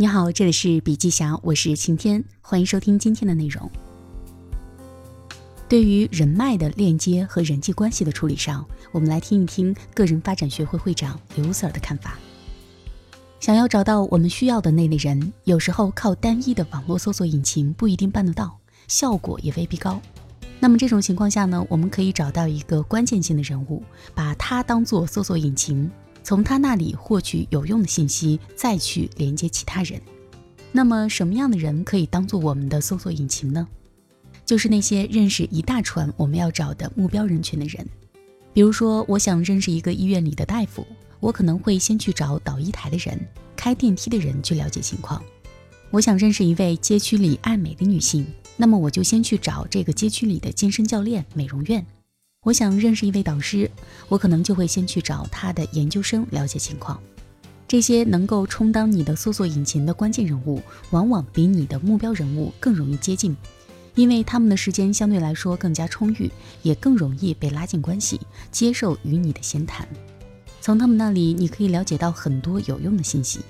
你好，这里是笔记侠，我是晴天，欢迎收听今天的内容。对于人脉的链接和人际关系的处理上，我们来听一听个人发展学会会长刘 Sir 的看法。想要找到我们需要的那类人，有时候靠单一的网络搜索引擎不一定办得到，效果也未必高。那么这种情况下呢，我们可以找到一个关键性的人物，把他当做搜索引擎。从他那里获取有用的信息，再去连接其他人。那么，什么样的人可以当做我们的搜索引擎呢？就是那些认识一大串我们要找的目标人群的人。比如说，我想认识一个医院里的大夫，我可能会先去找导医台的人、开电梯的人去了解情况。我想认识一位街区里爱美的女性，那么我就先去找这个街区里的健身教练、美容院。我想认识一位导师，我可能就会先去找他的研究生了解情况。这些能够充当你的搜索引擎的关键人物，往往比你的目标人物更容易接近，因为他们的时间相对来说更加充裕，也更容易被拉近关系，接受与你的闲谈。从他们那里，你可以了解到很多有用的信息。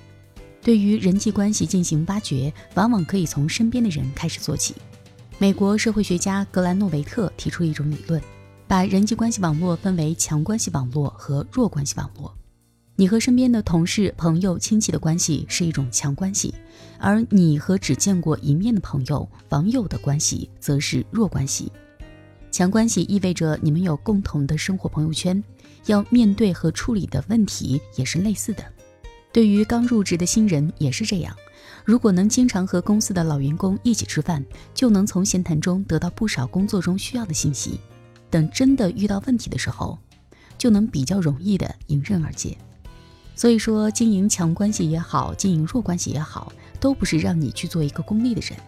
对于人际关系进行挖掘，往往可以从身边的人开始做起。美国社会学家格兰诺维特提出一种理论。把人际关系网络分为强关系网络和弱关系网络。你和身边的同事、朋友、亲戚的关系是一种强关系，而你和只见过一面的朋友、网友的关系则是弱关系。强关系意味着你们有共同的生活朋友圈，要面对和处理的问题也是类似的。对于刚入职的新人也是这样。如果能经常和公司的老员工一起吃饭，就能从闲谈中得到不少工作中需要的信息。等真的遇到问题的时候，就能比较容易的迎刃而解。所以说，经营强关系也好，经营弱关系也好，都不是让你去做一个功利的人，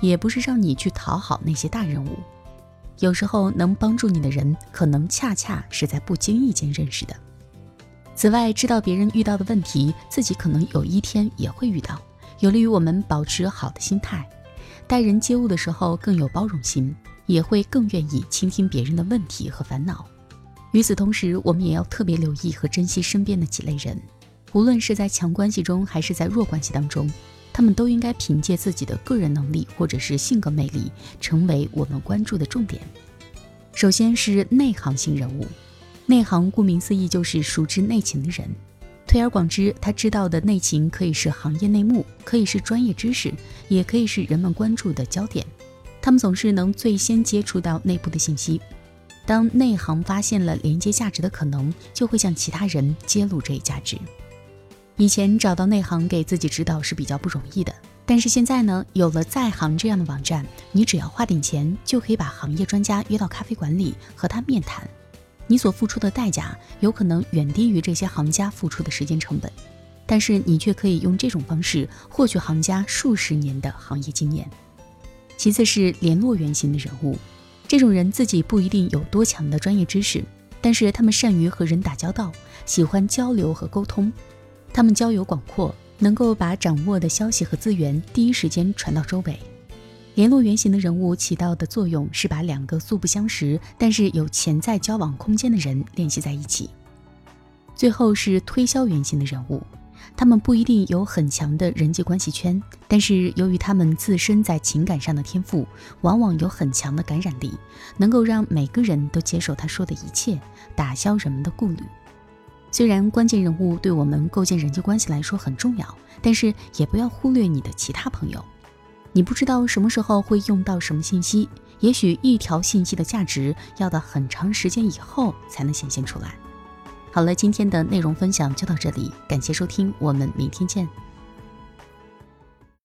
也不是让你去讨好那些大人物。有时候能帮助你的人，可能恰恰是在不经意间认识的。此外，知道别人遇到的问题，自己可能有一天也会遇到，有利于我们保持好的心态，待人接物的时候更有包容心。也会更愿意倾听别人的问题和烦恼。与此同时，我们也要特别留意和珍惜身边的几类人，无论是在强关系中还是在弱关系当中，他们都应该凭借自己的个人能力或者是性格魅力，成为我们关注的重点。首先是内行型人物，内行顾名思义就是熟知内情的人。推而广之，他知道的内情可以是行业内幕，可以是专业知识，也可以是人们关注的焦点。他们总是能最先接触到内部的信息，当内行发现了连接价值的可能，就会向其他人揭露这一价值。以前找到内行给自己指导是比较不容易的，但是现在呢，有了在行这样的网站，你只要花点钱，就可以把行业专家约到咖啡馆里和他面谈。你所付出的代价有可能远低于这些行家付出的时间成本，但是你却可以用这种方式获取行家数十年的行业经验。其次是联络原型的人物，这种人自己不一定有多强的专业知识，但是他们善于和人打交道，喜欢交流和沟通，他们交友广阔，能够把掌握的消息和资源第一时间传到周围。联络原型的人物起到的作用是把两个素不相识，但是有潜在交往空间的人联系在一起。最后是推销原型的人物。他们不一定有很强的人际关系圈，但是由于他们自身在情感上的天赋，往往有很强的感染力，能够让每个人都接受他说的一切，打消人们的顾虑。虽然关键人物对我们构建人际关系来说很重要，但是也不要忽略你的其他朋友。你不知道什么时候会用到什么信息，也许一条信息的价值要到很长时间以后才能显现出来。好了，今天的内容分享就到这里，感谢收听，我们明天见。